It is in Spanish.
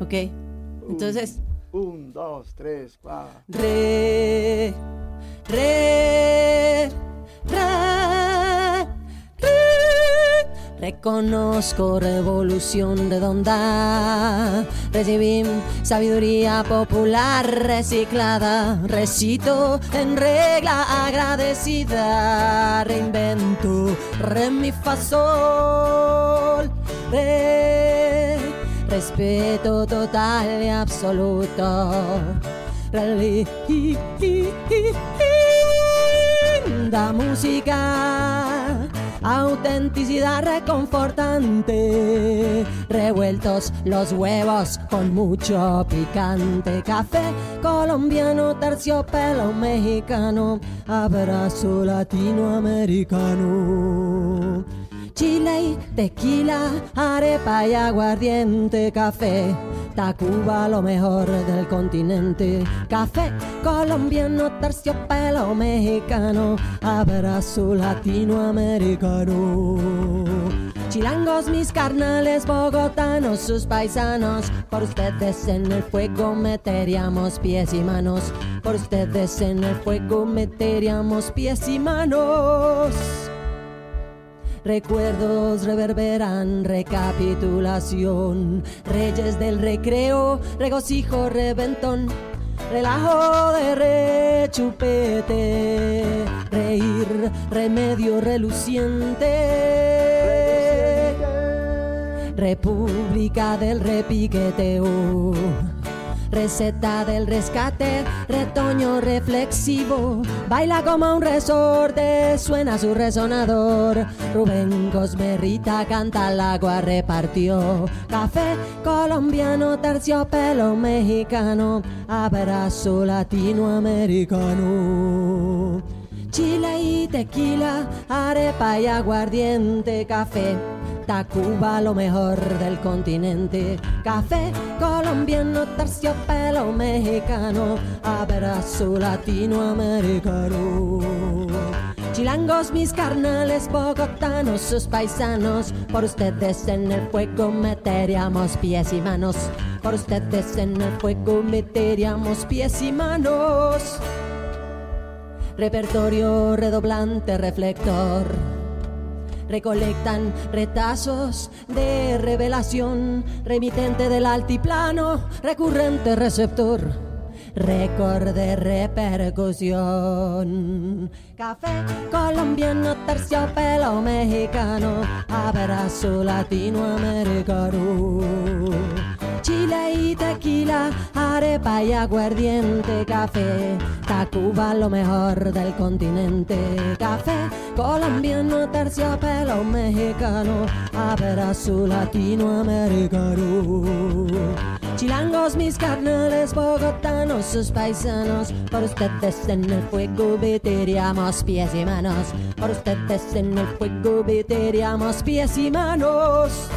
Ok. Entonces. Un, dos, tres, cuatro. Re, re, re, re. Reconozco revolución redonda. Recibí sabiduría popular reciclada. Recito en regla agradecida. Reinvento re mi fa sol. Re, respeto total y absoluto. Linda música, autenticidad reconfortante. Revueltos los huevos con mucho picante. Café colombiano, terciopelo mexicano, abrazo latinoamericano. Chile y tequila, arepa y aguardiente, café. Tacuba, lo mejor del continente. Café colombiano, terciopelo mexicano, abrazo latinoamericano. Chilangos, mis carnales, bogotanos, sus paisanos. Por ustedes en el fuego meteríamos pies y manos. Por ustedes en el fuego meteríamos pies y manos. Recuerdos reverberan, recapitulación. Reyes del recreo, regocijo, reventón. Relajo de rechupete, reír, remedio reluciente. República del repiqueteo. Receta del rescate, retoño reflexivo. Baila como un resorte, suena su resonador. Rubén Cosmerita canta al agua, repartió. Café colombiano, terciopelo mexicano. Abrazo latinoamericano. Chile y tequila, arepa y aguardiente, café. Tacuba, lo mejor del continente. Café colombiano, terciopelo mexicano. Abrazo latinoamericano. Chilangos, mis carnales, bogotanos, sus paisanos. Por ustedes en el fuego meteríamos pies y manos. Por ustedes en el fuego meteríamos pies y manos. Repertorio redoblante, reflector. Recolectan retazos de revelación, remitente del altiplano, recurrente receptor. Récord de repercusión. Café colombiano, terciopelo mexicano, abrazo latinoamericano. Arepa y aguardiente, café. Tacuba, lo mejor del continente. Café colombiano, terciopelo mexicano, abrazo latinoamericano. Chilangos, mis carnales, bogotanos, sus paisanos. Por ustedes en el fuego meteríamos pies y manos. Por ustedes en el fuego meteríamos pies y manos.